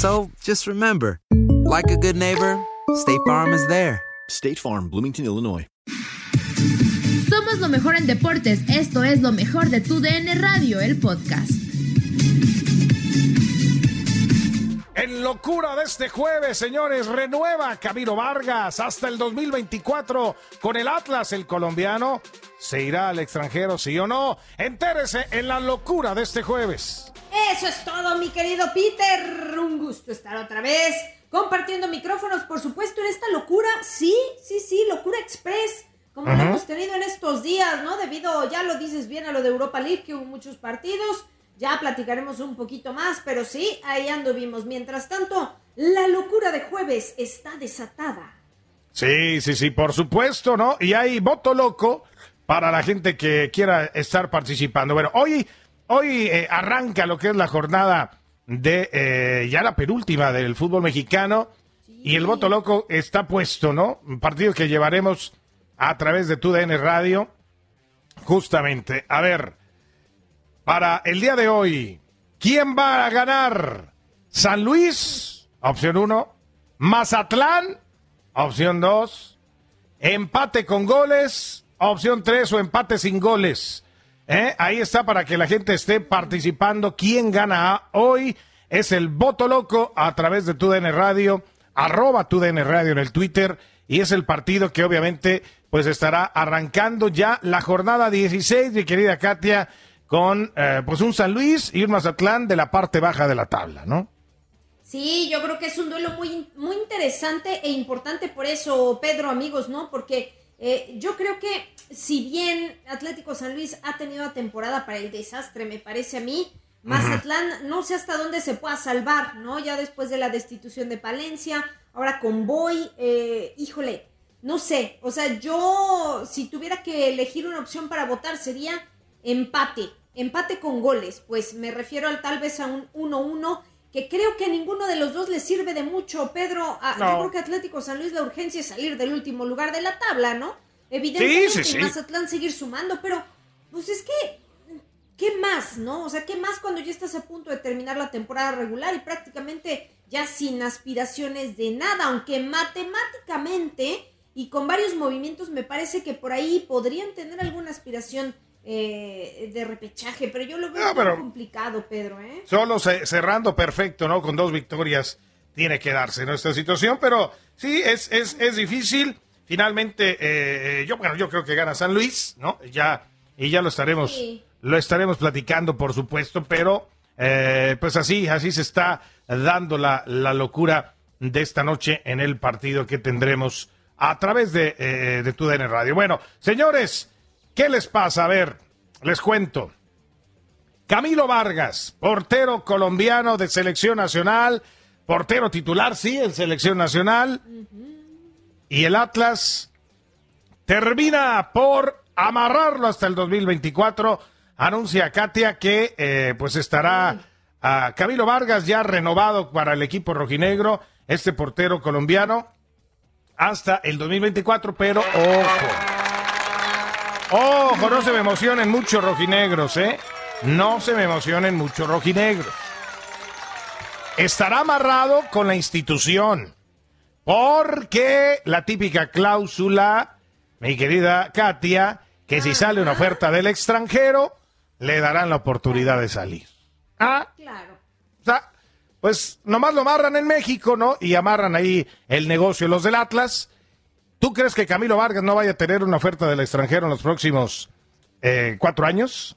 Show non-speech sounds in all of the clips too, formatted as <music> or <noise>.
So just remember, like a good neighbor, State Farm is there. State Farm, Bloomington, Illinois. Somos lo mejor en deportes. Esto es lo mejor de tu DN Radio, el podcast. En locura de este jueves, señores, renueva Camilo Vargas hasta el 2024 con el Atlas, el colombiano. ¿Se irá al extranjero, sí o no? Entérese en la locura de este jueves. Eso es todo, mi querido Peter. Un gusto estar otra vez compartiendo micrófonos, por supuesto, en esta locura. Sí, sí, sí, locura express. Como lo hemos tenido en estos días, ¿no? Debido, ya lo dices bien, a lo de Europa League, que hubo muchos partidos. Ya platicaremos un poquito más, pero sí, ahí anduvimos. Mientras tanto, la locura de jueves está desatada. Sí, sí, sí, por supuesto, ¿no? Y hay voto loco para la gente que quiera estar participando. Bueno, hoy, hoy eh, arranca lo que es la jornada de eh, ya la penúltima del fútbol mexicano y el voto loco está puesto, ¿no? Un partido que llevaremos a través de tu DN Radio. Justamente, a ver, para el día de hoy, ¿quién va a ganar? San Luis, opción 1. Mazatlán, opción 2. Empate con goles, opción 3 o empate sin goles. ¿Eh? Ahí está para que la gente esté participando. ¿Quién gana hoy? Es el voto loco a través de TUDN Radio, arroba TUDN Radio en el Twitter. Y es el partido que obviamente pues estará arrancando ya la jornada 16, mi querida Katia, con eh, pues un San Luis y un Mazatlán de la parte baja de la tabla, ¿no? Sí, yo creo que es un duelo muy, muy interesante e importante por eso, Pedro, amigos, ¿no? Porque eh, yo creo que si bien Atlético San Luis ha tenido una temporada para el desastre, me parece a mí, Mazatlán no sé hasta dónde se pueda salvar, ¿no? Ya después de la destitución de Palencia, ahora con Boy, eh, híjole, no sé, o sea, yo si tuviera que elegir una opción para votar sería empate, empate con goles, pues me refiero al tal vez a un 1-1 que creo que a ninguno de los dos le sirve de mucho, Pedro. A- No. Yo creo que Atlético San Luis la urgencia es salir del último lugar de la tabla, ¿no? Evidentemente Sí, sí, sí. y Mazatlán seguir sumando, pero pues es que ¿qué más, no? O sea, ¿qué más cuando ya estás a punto de terminar la temporada regular y prácticamente ya sin aspiraciones de nada, aunque matemáticamente y con varios movimientos me parece que por ahí podrían tener alguna aspiración eh, de repechaje, pero yo lo veo pero- complicado, Pedro, ¿eh? Solo ce- cerrando perfecto, ¿no? Con dos victorias tiene que darse nuestra situación, pero sí, es, es, es difícil. Finalmente, eh, yo, bueno, yo creo que gana San Luis, ¿no? Ya, y ya lo estaremos, Sí. lo estaremos platicando, por supuesto, pero eh, pues así, así se está dando la, la locura de esta noche en el partido que tendremos a través de, eh, de Radio. Bueno, señores, ¿qué les pasa? A ver, les cuento. Camilo Vargas, portero colombiano de selección nacional, portero titular, sí, en selección nacional. Y el Atlas termina por amarrarlo hasta el 2024. Anuncia Katia que eh, pues estará Camilo Vargas ya renovado para el equipo rojinegro, este portero colombiano, hasta el 2024, pero ojo. Ojo, no se me emocionen mucho rojinegros, ¿eh? No se me emocionen mucho rojinegros. Estará amarrado con la institución, porque la típica cláusula, mi querida Katia, que si sale una oferta del extranjero, le darán la oportunidad de salir. Ah, claro. O sea, pues nomás lo amarran en México, ¿no? Y amarran ahí el negocio los del Atlas. ¿Tú crees que Camilo Vargas no vaya a tener una oferta del extranjero en los próximos eh, cuatro años?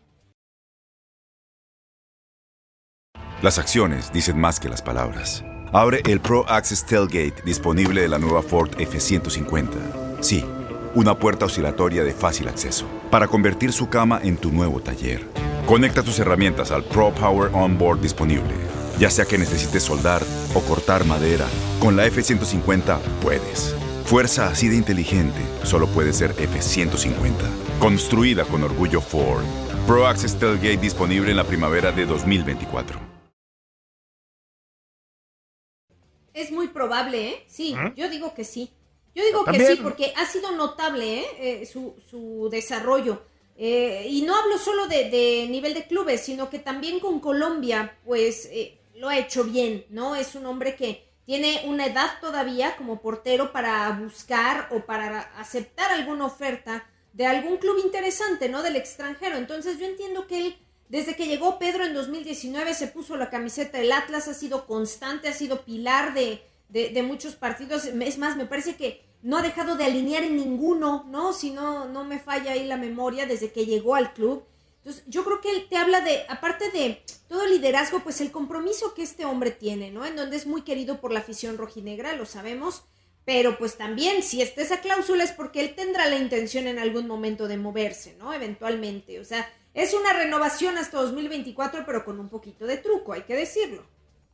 Las acciones dicen más que las palabras. Abre el Pro Access Tailgate disponible de la nueva Ford F-150. Sí, una puerta oscilatoria de fácil acceso para convertir su cama en tu nuevo taller. Conecta tus herramientas al Pro Power Onboard disponible. Ya sea que necesites soldar o cortar madera, con la F-150 puedes. Fuerza así de inteligente solo puede ser F-150. Construida con orgullo Ford. Pro Access Tailgate disponible en la primavera de 2024. Es muy probable, ¿eh? Sí, yo digo que sí. Yo digo que sí, porque ha sido notable ¿eh? eh su, su, desarrollo. Eh, y no hablo solo de, de, nivel de clubes, sino que también con Colombia, pues eh, lo ha hecho bien, ¿no? Es un hombre que tiene una edad todavía como portero para buscar o para aceptar alguna oferta de algún club interesante, ¿no? Del extranjero. Entonces yo entiendo que él desde que llegó Pedro en 2019 se puso la camiseta del Atlas, ha sido constante, ha sido pilar de, de, muchos partidos. Es más, me parece que no ha dejado de alinear en ninguno, ¿no? Si no, no me falla ahí la memoria desde que llegó al club. Entonces, yo creo que él te habla de, aparte de todo liderazgo, pues el compromiso que este hombre tiene, ¿no? En donde es muy querido por la afición rojinegra, lo sabemos, pero pues también si está esa cláusula es porque él tendrá la intención en algún momento de moverse, ¿no? Eventualmente, o sea, es una renovación hasta 2024, pero con un poquito de truco, hay que decirlo.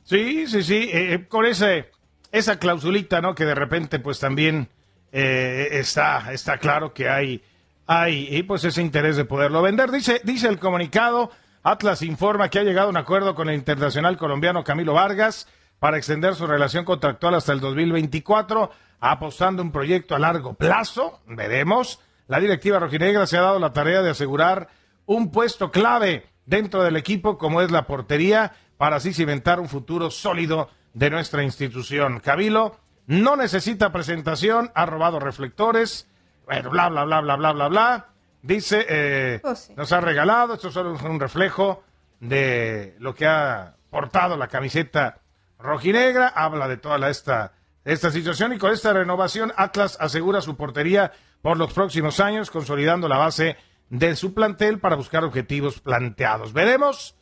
Sí, sí, sí, eh, eh, con ese, esa clausulita, ¿no? Que de repente, pues también eh, está, está claro que hay, hay, y pues ese interés de poderlo vender. Dice, dice el comunicado, Atlas informa que ha llegado a un acuerdo con el internacional colombiano Camilo Vargas para extender su relación contractual hasta el 2024, apostando un proyecto a largo plazo. Veremos. La directiva rojinegra se ha dado la tarea de asegurar un puesto clave dentro del equipo como es la portería para así cimentar un futuro sólido de nuestra institución. Cabilo no necesita presentación, ha robado reflectores, bueno, bla, bla, bla, bla, bla, bla, bla. Dice, eh, pues nos ha regalado, esto solo es un reflejo de lo que ha portado la camiseta rojinegra, habla de toda esta, esta situación y con esta renovación Atlas asegura su portería por los próximos años, consolidando la base de su plantel para buscar objetivos planteados. Veremos,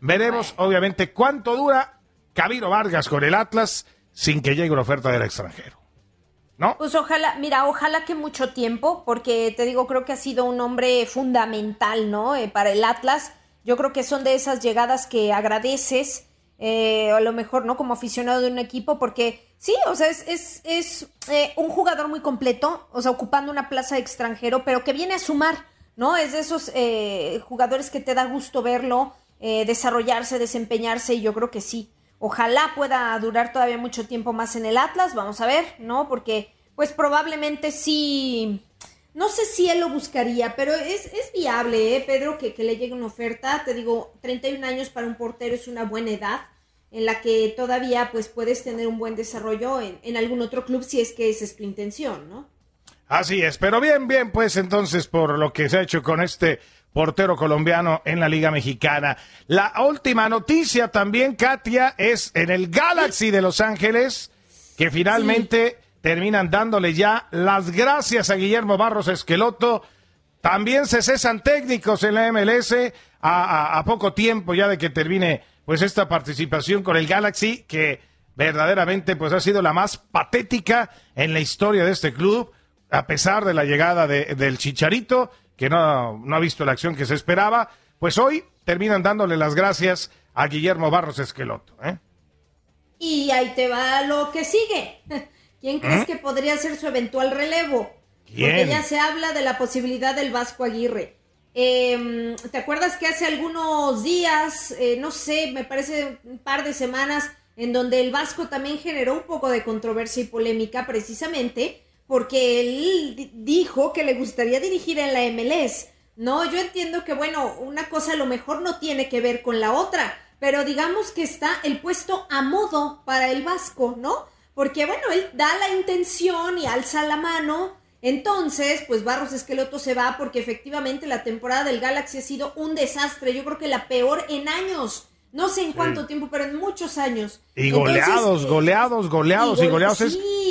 veremos obviamente cuánto dura Camilo Vargas con el Atlas sin que llegue una oferta del extranjero. ¿No? Pues ojalá, mira, ojalá que mucho tiempo, porque te digo, creo que ha sido un hombre fundamental, ¿no? Eh, para el Atlas. Yo creo que son de esas llegadas que agradeces, eh, a lo mejor, ¿no? Como aficionado de un equipo, porque sí, o sea, es, es, es eh, un jugador muy completo, o sea, ocupando una plaza de extranjero, pero que viene a sumar ¿no? Es de esos eh, jugadores que te da gusto verlo desarrollarse, desempeñarse, y yo creo que sí. Ojalá pueda durar todavía mucho tiempo más en el Atlas, vamos a ver, ¿no? Porque, pues probablemente sí. No sé si él lo buscaría, pero es, es viable, ¿eh, Pedro, que, que le llegue una oferta. Te digo, 31 años para un portero es una buena edad en la que todavía pues puedes tener un buen desarrollo en, en algún otro club si es que esa es tu intención, ¿no? Así es, pero bien, bien, pues entonces por lo que se ha hecho con este portero colombiano en la Liga Mexicana. La última noticia también, Katia, es en el Galaxy de Los Ángeles, que finalmente terminan dándole ya las gracias a Guillermo Barros Esqueloto. También se cesan técnicos en la MLS a, a poco tiempo ya de que termine pues esta participación con el Galaxy, que verdaderamente pues ha sido la más patética en la historia de este club, a pesar de la llegada de, del Chicharito, que no, no ha visto la acción que se esperaba, pues hoy terminan dándole las gracias a Guillermo Barros Esqueloto. ¿eh? Y ahí te va lo que sigue. <laughs> ¿Quién crees que podría ser su eventual relevo? Porque ya se habla de la posibilidad del Vasco Aguirre. Em, ¿Te acuerdas que hace algunos días, eh, no sé, me parece un par de semanas, en donde el Vasco también generó un poco de controversia y polémica precisamente porque él dijo que le gustaría dirigir en la MLS. No, yo entiendo que, bueno, una cosa a lo mejor no tiene que ver con la otra, pero digamos que está el puesto a modo para el Vasco, ¿no? Porque, bueno, él da la intención y alza la mano. Entonces, pues Barros Esqueloto se va porque efectivamente la temporada del Galaxy ha sido un desastre. Yo creo que la peor en años. No sé en cuánto tiempo, pero en muchos años. Y goleados, goleados, goleados y, goleados.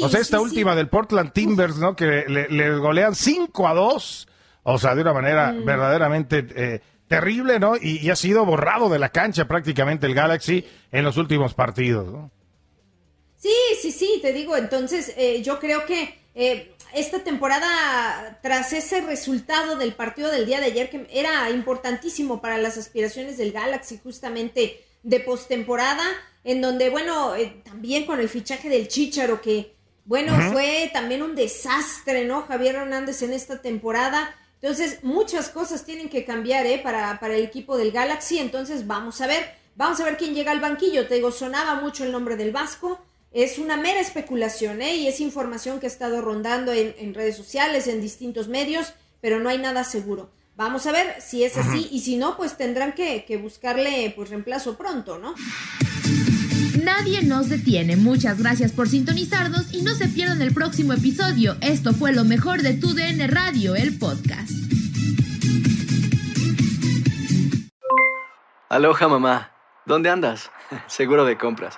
o sea, esta última del Portland Timbers, ¿no? Que le, golean 5 a 2. O sea, de una manera mm. verdaderamente eh, terrible, ¿no? Y, ha sido borrado de la cancha prácticamente el Galaxy en los últimos partidos, ¿no? Sí, sí, sí, te digo. Entonces, eh, yo creo que eh, esta temporada, tras ese resultado del partido del día de ayer, que era importantísimo para las aspiraciones del Galaxy, justamente de postemporada, en donde, bueno, eh, también con el fichaje del Chicharo, que, bueno, fue también un desastre, ¿no? Javier Hernández en esta temporada. Entonces, muchas cosas tienen que cambiar, ¿eh? Para, para el equipo del Galaxy. Entonces, vamos a ver, vamos a ver quién llega al banquillo. Te digo, sonaba mucho el nombre del Vasco es una mera especulación, ¿eh? Y es información que ha estado rondando en, redes sociales, en distintos medios, pero no hay nada seguro. Vamos a ver si es así y si no, pues tendrán que, buscarle pues reemplazo pronto, ¿no? Nadie nos detiene. Muchas gracias por sintonizarnos y no se pierdan el próximo episodio. Esto fue lo mejor de tu DN Radio, el podcast. Aloha mamá. ¿Dónde andas? <laughs> Seguro de compras.